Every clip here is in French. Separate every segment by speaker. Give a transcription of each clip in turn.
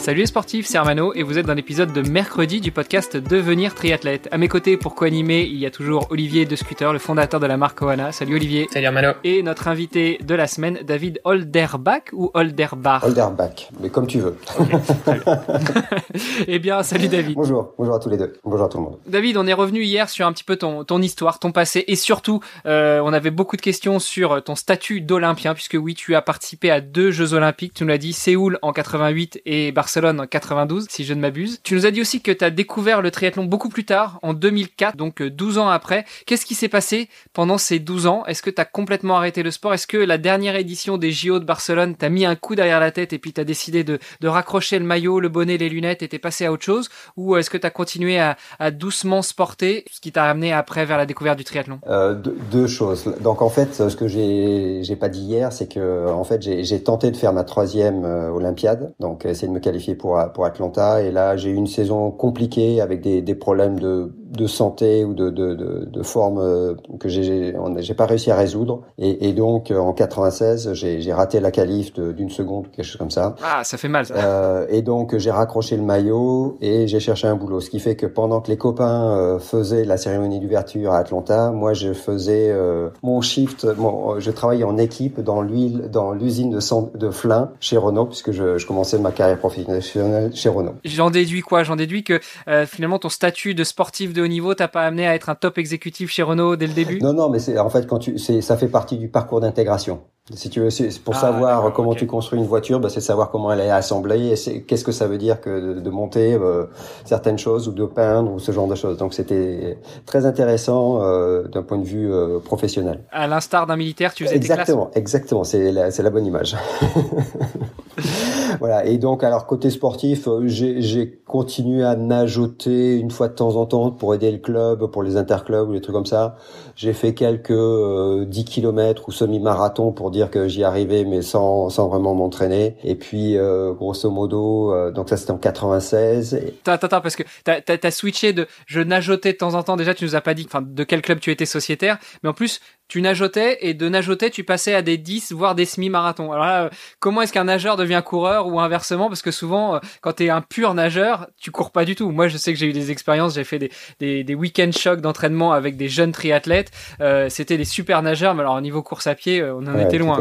Speaker 1: Salut les sportifs, c'est Armano et vous êtes dans l'épisode de mercredi du podcast Devenir triathlète. À mes côtés, pour co-animer, il y a toujours Olivier De Scooter, le fondateur de la marque Oana. Salut Olivier.
Speaker 2: Salut Armano.
Speaker 1: Et notre invité de la semaine, David Holderbach ou Holderbach
Speaker 3: Holderbach, mais comme tu veux.
Speaker 1: eh bien, salut David.
Speaker 3: Bonjour, bonjour à tous les deux. Bonjour à tout le monde.
Speaker 1: David, on est revenu hier sur un petit peu ton, ton histoire, ton passé et surtout, euh, on avait beaucoup de questions sur ton statut d'Olympien puisque oui, tu as participé à deux Jeux Olympiques, tu nous l'as dit, Séoul en 88 et Barcelone Barcelone en 92, si je ne m'abuse. Tu nous as dit aussi que tu as découvert le triathlon beaucoup plus tard, en 2004, donc 12 euh, ans après. Qu'est-ce qui s'est passé pendant ces 12 ans? Est-ce que tu as complètement arrêté le sport? Est-ce que la dernière édition des JO de Barcelone t'a mis un coup derrière la tête et puis tu as décidé de, raccrocher le maillot, le bonnet, les lunettes et t'es passé à autre chose? Ou est-ce que tu as continué à, doucement sporter, ce qui t'a amené après vers la découverte du triathlon?
Speaker 3: Euh, deux, choses. Donc en fait, ce que j'ai pas dit hier, c'est que en fait j'ai tenté de faire ma troisième euh, Olympiade, donc essayer de me qualifier pour, Atlanta. Et là, j'ai eu une saison compliquée avec des problèmes de, de santé ou de, de, de, de forme euh, que j'ai j'ai pas réussi à résoudre. Et, et donc, euh, en 96, j'ai raté la qualif d'une seconde, quelque chose comme ça.
Speaker 1: Ah, ça fait mal, ça.
Speaker 3: Euh, et donc, j'ai raccroché le maillot et j'ai cherché un boulot. Ce qui fait que pendant que les copains euh, faisaient la cérémonie d'ouverture à Atlanta, moi, je faisais mon shift. Mon, je travaillais en équipe dans l'huile, dans l'usine de, de Flin chez Renault, puisque je, je commençais ma carrière professionnelle chez Renault.
Speaker 1: J'en déduis quoi? J'en déduis que finalement ton statut de sportif de haut niveau t'a pas amené à être un top exécutif chez Renault dès le début?
Speaker 3: Non, non, mais c'est en fait quand tu, ça fait partie du parcours d'intégration. Si tu veux, c'est pour ah, savoir comment okay. tu construis une voiture, bah, c'est savoir comment elle est assemblée et qu'est-ce que ça veut dire que de, de monter euh, certaines choses ou de peindre ou ce genre de choses. Donc c'était très intéressant euh, d'un point de vue euh, professionnel.
Speaker 1: À l'instar d'un militaire, tu faisais
Speaker 3: exactement,
Speaker 1: tes classes?
Speaker 3: exactement. C'est la, c'est la bonne image. voilà. Et donc, alors côté sportif, euh, j'ai continué à nageoter une fois de temps en temps pour aider le club, pour les interclubs ou des trucs comme ça. J'ai fait quelques euh, 10 kilomètres ou semi-marathon pour dire que j'y arrivais, mais sans, sans vraiment m'entraîner. Et puis, euh, grosso modo, euh, donc ça c'était en 96. Et...
Speaker 1: Attends, attends, parce que t'as as, switché de je nageotais de temps en temps. Déjà, tu nous as pas dit, de quel club tu étais sociétaire, mais en plus, tu nageotais et de nageotais, tu passais à des 10 voire des semi-marathons. Alors là, comment est-ce qu'un nageur devient coureur ou inversement? Parce que souvent, quand tu es un pur nageur, tu cours pas du tout. Moi, je sais que j'ai eu des expériences, j'ai fait des, des, des week-end chocs d'entraînement avec des jeunes triathlètes. Euh, C'était des super nageurs, mais alors au niveau course à pied, on en
Speaker 3: ouais,
Speaker 1: était loin.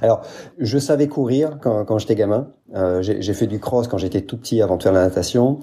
Speaker 3: Alors, je savais courir quand, quand j'étais gamin. Euh, j'ai fait du cross quand j'étais tout petit avant de faire la natation.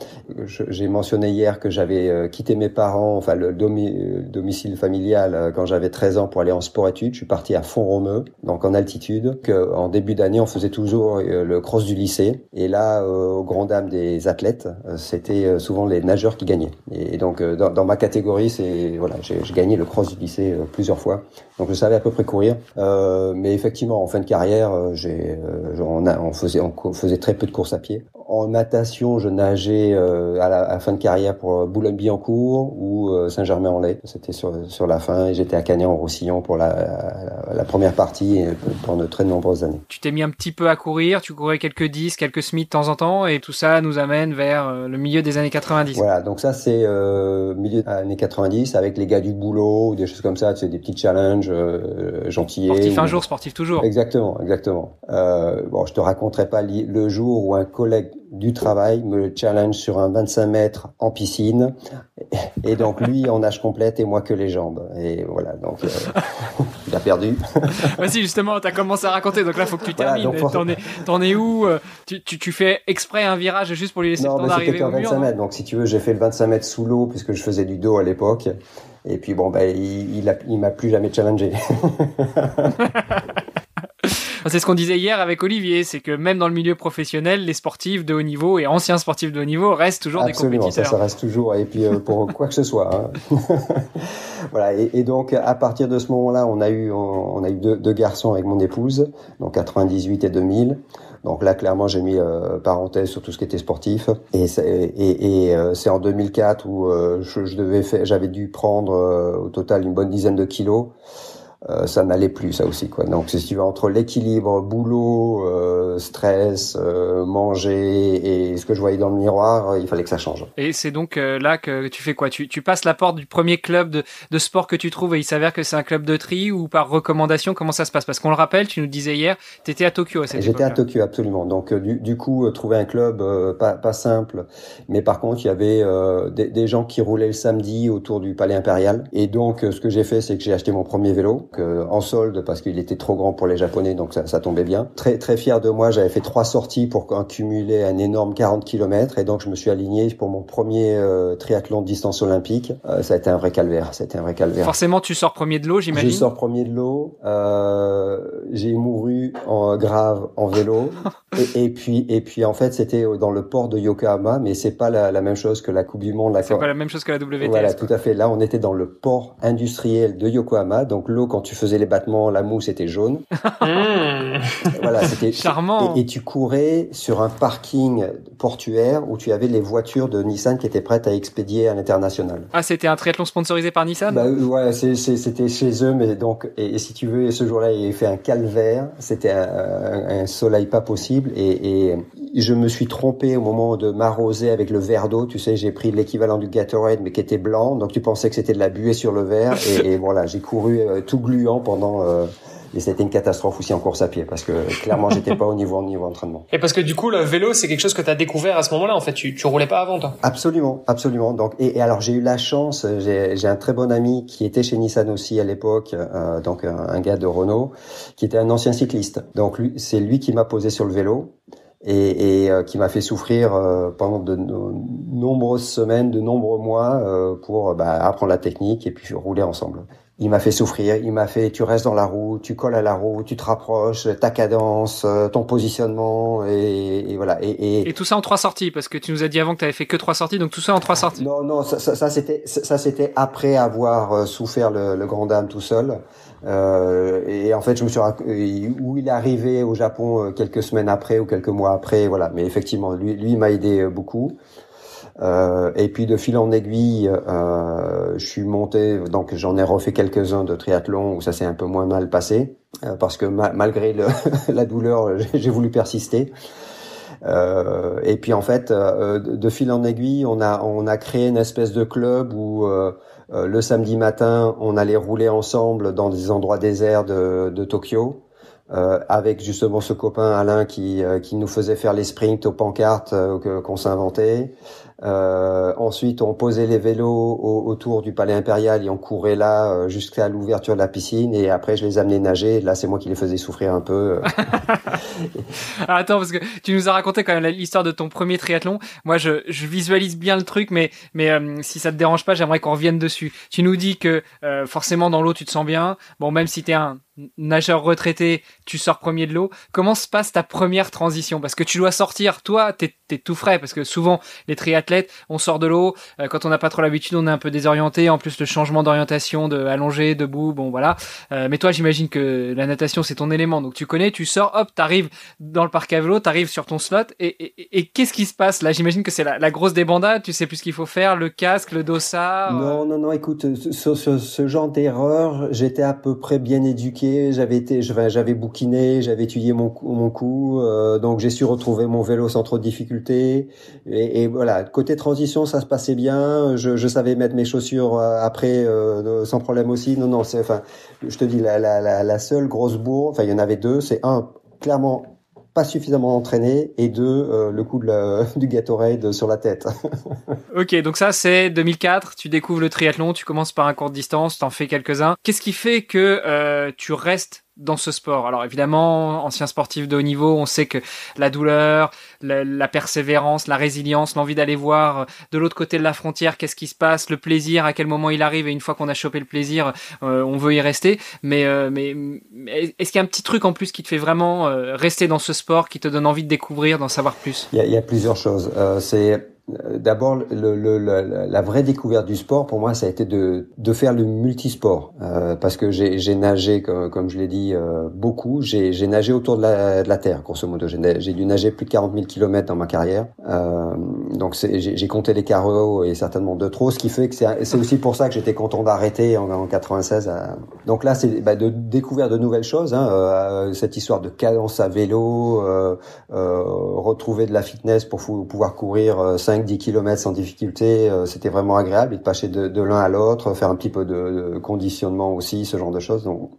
Speaker 3: J'ai mentionné hier que j'avais euh, quitté mes parents, enfin le domi domicile familial euh, quand j'avais 13 ans pour aller en sport-études. Je suis parti à Font-Romeu, donc en altitude. Que, en début d'année, on faisait toujours euh, le cross du lycée. Et là, euh, aux grand dames des athlètes, c'était souvent les nageurs qui gagnaient. Et, donc, dans, dans, ma catégorie, c'est voilà, j'ai gagné le cross du lycée plusieurs fois. Donc, je savais à peu près courir. mais effectivement, en fin de carrière, j'ai on, on, faisait on faisait très peu de courses à pied. En natation, je nageais euh, à, la, à, la, fin de carrière pour Boulogne-Billancourt ou euh, Saint-Germain-en-Laye. C'était sur, sur la fin et j'étais à Canet-en-Roussillon pour la, la, la, première partie pendant de très nombreuses années.
Speaker 1: Tu t'es mis un petit peu à courir, tu courais quelques 10, quelques semis de temps en temps et tout ça nous amène vers euh, le milieu des années 90.
Speaker 3: Voilà, donc ça c'est euh, milieu des années 90 avec les gars du boulot ou des choses comme ça, tu sais, des petits challenges euh, gentillés.
Speaker 1: Sportif un jour, sportif toujours.
Speaker 3: Exactement, exactement. Euh, bon, je te raconterai pas le jour où un collègue du travail me challenge sur un 25 mètres en piscine. Et donc lui en nage complète et moi que les jambes. Et voilà donc euh, il a perdu.
Speaker 1: Vas-y justement t'as commencé à raconter. Donc là faut que tu termines. voilà, t'en es, où tu, tu, tu, fais exprès un virage juste pour lui laisser
Speaker 3: non,
Speaker 1: le temps d'arriver au
Speaker 3: 25
Speaker 1: mur
Speaker 3: mètres. Donc si tu veux j'ai fait le 25 mètres sous l'eau puisque je faisais du dos à l'époque. Et puis bon ben il, il, a, il m'a plus jamais challengé
Speaker 1: c'est ce qu'on disait hier avec Olivier, c'est que même dans le milieu professionnel, les sportifs de haut niveau et anciens sportifs de haut niveau restent toujours
Speaker 3: Absolument,
Speaker 1: des compétiteurs.
Speaker 3: Ça, ça reste toujours. Et puis pour quoi que ce soit. Hein. voilà. Et, et, donc à partir de ce moment-là, on a eu on, a eu deux, deux, garçons avec mon épouse, donc 98 et 2000. Donc là, clairement, j'ai mis euh, parenthèse sur tout ce qui était sportif. Et c'est, et, et, euh, en 2004 où euh, je, je, devais j'avais dû prendre au total une bonne dizaine de kilos. Euh, ça n'allait plus ça aussi quoi. Donc si tu veux entre l'équilibre boulot, euh, stress, euh, manger et ce que je voyais dans le miroir, il fallait que ça change.
Speaker 1: Et c'est donc là que tu fais quoi? Tu, tu passes la porte du premier club de, de sport que tu trouves et il s'avère que c'est un club de tri ou par recommandation comment ça se passe? Parce qu'on le rappelle, tu nous disais hier, tu étais à Tokyo à cette
Speaker 3: J'étais à Tokyo absolument. Donc du, du coup trouver un club pas, pas simple, mais par contre il y avait des, des gens qui roulaient le samedi autour du Palais Impérial et donc ce que j'ai fait c'est que j'ai acheté mon premier vélo en solde parce qu'il était trop grand pour les Japonais, donc ça, ça tombait bien. Très très fier de moi, j'avais fait trois sorties pour cumuler un énorme 40 km et donc je me suis aligné pour mon premier euh, triathlon de distance olympique. Euh, ça a été un vrai calvaire, ça a été un vrai calvaire.
Speaker 1: Forcément, tu sors premier de l'eau, j'imagine.
Speaker 3: Je sors premier de l'eau. J'ai mouru en grave en vélo et, et, puis et puis en fait c'était dans le port de Yokohama, mais c'est pas la, la, même chose que la Coupe du Monde.
Speaker 1: C'est pas la même chose que la WTS.
Speaker 3: Voilà, tout à fait. Là, on était dans le port industriel de Yokohama, donc l'eau quand tu faisais les battements, la mousse était jaune.
Speaker 1: Mmh.
Speaker 3: voilà, c'était
Speaker 1: charmant.
Speaker 3: Et, et, tu courais sur un parking portuaire où tu avais les voitures de Nissan qui étaient prêtes à expédier à l'international.
Speaker 1: Ah, c'était un triathlon sponsorisé par Nissan?
Speaker 3: Bah, Ouais, c'était chez eux, mais donc, et, et si tu veux, ce jour-là, il fait un calvaire. C'était un, soleil pas possible et, je me suis trompé au moment de m'arroser avec le verre d'eau. Tu sais, j'ai pris l'équivalent du Gatorade, mais qui était blanc, donc tu pensais que c'était de la buée sur le verre. Et, et voilà, j'ai couru euh, tout gluant pendant. Euh, et c'était une catastrophe aussi en course à pied parce que clairement j'étais pas au niveau au niveau entraînement.
Speaker 2: Et parce que du coup le vélo c'est quelque chose que tu as découvert à ce moment-là en fait tu tu roulais pas avant toi.
Speaker 3: Absolument, absolument. Donc et, et alors j'ai eu la chance, j'ai j'ai un très bon ami qui était chez Nissan aussi à l'époque euh, donc un, un, gars de Renault qui était un ancien cycliste. Donc lui c'est lui qui m'a posé sur le vélo et, et euh, qui m'a fait souffrir euh, pendant de no nombreuses semaines, de nombreux mois euh, pour bah, apprendre la technique et puis rouler ensemble. Il m'a fait souffrir, il m'a fait tu restes dans la roue, tu colles à la roue, tu te rapproches, ta cadence, ton positionnement et, et voilà. Et,
Speaker 1: et, et, tout ça en trois sorties parce que tu nous as dit avant que tu avais fait que trois sorties, donc tout ça en trois sorties.
Speaker 3: Non non, ça, ça, ça c'était ça c'était après avoir souffert le, le grand dame tout seul. Euh, et en fait, je me suis où il est arrivé au Japon quelques semaines après ou quelques mois après, voilà. Mais effectivement, lui, lui m'a aidé beaucoup. Euh, et puis de fil en aiguille, euh, je suis monté, donc j'en ai refait quelques-uns de triathlon où ça s'est un peu moins mal passé, euh, parce que ma malgré le, la douleur, j'ai voulu persister. Euh, et puis en fait, euh, de fil en aiguille, on a on a créé une espèce de club où le samedi matin, on allait rouler ensemble dans des endroits déserts de, de Tokyo. Euh, avec justement ce copain Alain qui, euh, qui nous faisait faire les sprints aux pancartes euh, qu'on s'inventait. Ensuite, on posait les vélos au, autour du palais impérial et on courait là jusqu'à l'ouverture de la piscine. Et après, je les amenais nager. Là, c'est moi qui les faisais souffrir un peu.
Speaker 1: Ah, attends, parce que tu nous as raconté quand même l'histoire de ton premier triathlon. Moi, je, visualise bien le truc, mais, mais si ça te dérange pas, j'aimerais qu'on revienne dessus. Tu nous dis que forcément dans l'eau, tu te sens bien. Bon, même si t'es un nageur retraité, tu sors premier de l'eau. Comment se passe ta première transition? Parce que tu dois sortir, toi, t'es es tout frais, parce que souvent, les triathlètes, on sort de l'eau, euh, quand on n'a pas trop l'habitude, on est un peu désorienté, en plus le changement d'orientation, de allongé, debout, bon voilà. Euh, mais toi, j'imagine que la natation, c'est ton élément, donc tu connais, tu sors, hop, t'arrives dans le parc à vélo, t'arrives sur ton slot, et, qu'est-ce qui se passe là? J'imagine que c'est la, la, grosse débandade, tu sais plus ce qu'il faut faire, le casque, le dossard
Speaker 3: Non, non, non, écoute, ce, ce genre d'erreur, j'étais à peu près bien éduqué, j'avais été, j'avais bouquiné, j'avais étudié mon, mon coup, euh, donc j'ai su retrouver mon vélo sans trop de difficultés. Et, voilà, côté transition, ça se passait bien. Je, savais mettre mes chaussures après euh, sans problème aussi. Non, non, c'est, enfin, je te dis, la, la, seule grosse bourre, enfin, il y en avait deux. C'est un, clairement pas suffisamment entraîné et deux euh, le coup de du Gatorade sur la tête.
Speaker 1: ok, donc ça c'est 2004, tu découvres le triathlon, tu commences par un court distance, t'en fais quelques-uns. Qu'est-ce qui fait que euh, tu restes dans ce sport Alors évidemment, ancien sportif de haut niveau, on sait que la douleur, la, persévérance, la résilience, l'envie d'aller voir euh, de l'autre côté de la frontière qu'est-ce qui se passe, le plaisir, à quel moment il arrive, et une fois qu'on a chopé le plaisir, euh, on veut y rester. Mais, euh, mais est-ce qu'il y a un petit truc en plus qui te fait vraiment rester dans ce sport, qui te donne envie de découvrir, d'en savoir plus?
Speaker 3: Il y, a, il y a plusieurs choses. c'est euh, d'abord, le, le, la vraie découverte du sport, pour moi, ça a été de, de faire le multisport. Euh, parce que j'ai nagé, comme, comme, je l'ai dit, euh, beaucoup. J'ai nagé autour de la, de la Terre, grosso modo. J'ai dû nager plus de 40 000 km dans ma carrière. Euh, donc, j'ai compté les carreaux et certainement de trop, ce qui fait que c'est aussi pour ça que j'étais content d'arrêter en, en, 96. Donc là, c'est bah, de découvrir de nouvelles choses. Hein, euh, cette histoire de cadence à vélo, retrouver de la fitness pour pouvoir courir 5 5-10 km sans difficulté, euh, c'était vraiment agréable et de passer de, l'un à l'autre, faire un petit peu de, conditionnement aussi, ce genre de choses, donc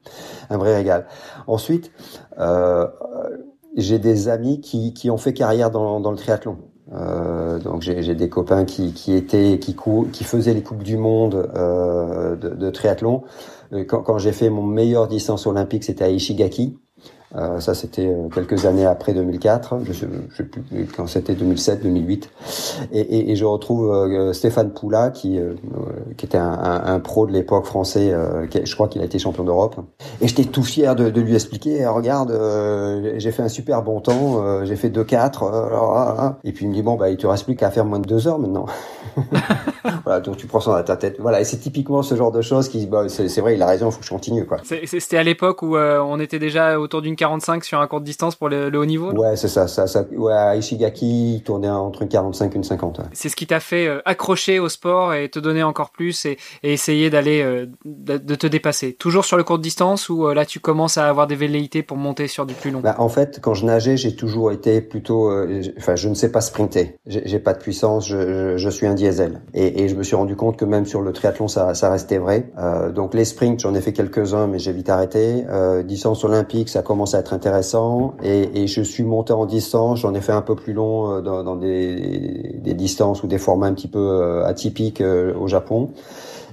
Speaker 3: un vrai régal. Ensuite, euh, j'ai des amis qui, qui ont fait carrière dans, dans le triathlon. Euh, donc j'ai des copains qui, qui étaient qui, qui faisaient les coupes du monde euh, de, de, triathlon. Quand, quand j'ai fait mon meilleur distance olympique, c'était à Ishigaki. Euh, ça, c'était euh, quelques années après 2004. Je sais, plus quand c'était 2007, 2008. Et, et, et je retrouve euh, Stéphane Poula, qui, qui était un, un, un, pro de l'époque français. je crois qu'il a été champion d'Europe. Et j'étais tout fier de, de lui expliquer. Regarde, j'ai fait un super bon temps. j'ai fait 2-4. et puis il me dit bon bah il te reste plus qu'à faire moins de deux heures maintenant. voilà, donc tu prends ça dans ta tête. Voilà, et c'est typiquement ce genre de choses qui, bah, c'est vrai, il a raison, il faut que je continue.
Speaker 1: C'était à l'époque où on était déjà autour d'une 45 sur un court distance pour le, haut niveau
Speaker 3: Ouais, c'est ça, ça, ça. Ouais, à Ishigaki, tournait entre une 45 et une 50.
Speaker 1: C'est ce qui t'a fait euh, accrocher au sport et te donner encore plus et, essayer d'aller, euh, de, te dépasser. Toujours sur le court distance ou euh, là tu commences à avoir des velléités pour monter sur du plus long?
Speaker 3: Bah, En fait, quand je nageais, j'ai toujours été plutôt, enfin, je ne sais pas sprinter. J'ai pas de puissance, je, je, suis un diesel. Et, et, je me suis rendu compte que même sur le triathlon, ça, ça restait vrai. donc les sprints, j'en ai fait quelques-uns, mais j'ai vite arrêté. distance olympique, ça commence à être intéressant et, je suis monté en distance. J'en ai fait un peu plus long euh, dans, des, distances ou des formats un petit peu euh, atypiques euh, au Japon.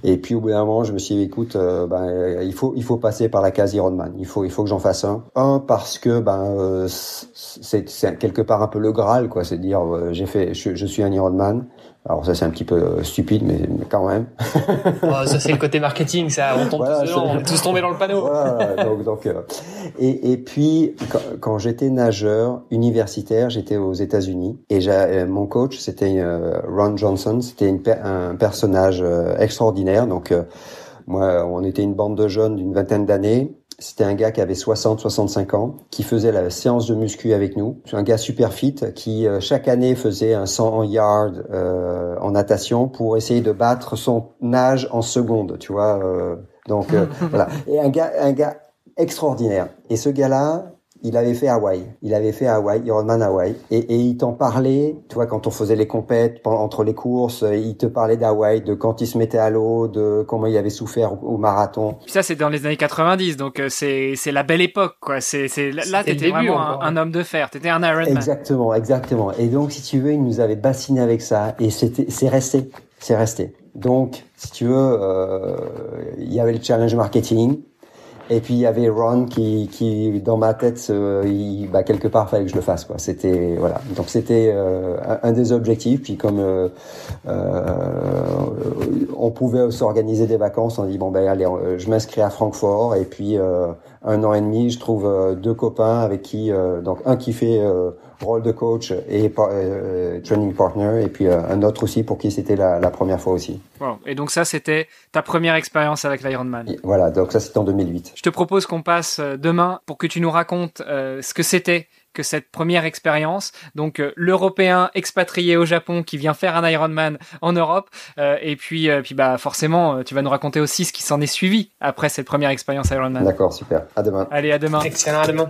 Speaker 3: Et puis au bout d'un moment, je me suis dit, écoute, ben, il faut il faut passer par la case Ironman. Il faut il faut que j'en fasse un. Un parce que ben c'est quelque part un peu le Graal quoi. C'est dire j'ai fait je, suis un Ironman. Alors ça c'est un petit peu euh, stupide, mais, quand même.
Speaker 2: oh, ça c'est le côté marketing, ça. On tombe tous on est tous tombés dans le panneau.
Speaker 3: Voilà, donc, donc euh, et, et puis quand, quand j'étais nageur universitaire, j'étais aux États-Unis et euh, mon coach c'était Ron Johnson, c'était un personnage extraordinaire. Donc moi, on était une bande de jeunes d'une vingtaine d'années c'était un gars qui avait 60-65 ans, qui faisait la séance de muscu avec nous. C'est un gars super fit qui euh, chaque année faisait un 100 yards euh, en natation pour essayer de battre son âge en secondes, tu vois. Euh, donc voilà. Et un gars, un gars extraordinaire. Et ce gars-là, il avait fait Hawaï. Il avait fait Hawaï, Ironman Hawaï. Et, et il t'en parlait, tu vois, quand on faisait les compètes, entre les courses, il te parlait d'Hawaï, de quand il se mettait à l'eau, de comment il avait souffert au, marathon.
Speaker 1: Puis ça, c'est dans les années 90, donc euh, c'est c'est la belle époque, quoi. C'est c'est là, t'étais vraiment un, un, homme de fer. T'étais un Ironman.
Speaker 3: Exactement, exactement. Et donc, si tu veux, il nous avait bassiné avec ça, et c'était c'est resté, c'est resté. Donc, si tu veux, euh, il y avait le challenge marketing et puis il y avait Ron qui, qui dans ma tête, il, bah, quelque part, fallait que je le fasse. Quoi. C'était voilà. Donc c'était euh, un, des objectifs. Puis comme euh, euh, on pouvait s'organiser des vacances, on dit bon ben allez, je m'inscris à Francfort. Et puis un an et demi, je trouve deux copains avec qui donc un qui fait rôle de coach et euh, training partner, et puis euh, un autre aussi pour qui c'était la, la, première fois aussi.
Speaker 1: Et donc ça, c'était ta première expérience avec l'Ironman.
Speaker 3: Voilà, donc ça c'était en 2008.
Speaker 1: Je te propose qu'on passe euh, demain pour que tu nous racontes euh, ce que c'était que cette première expérience. Donc euh, l'Européen expatrié au Japon qui vient faire un Ironman en Europe. Euh, et puis, puis bah forcément, tu vas nous raconter aussi ce qui s'en est suivi après cette première expérience Ironman.
Speaker 3: D'accord, super. À demain.
Speaker 1: Allez, à demain.
Speaker 2: Excellent, à demain.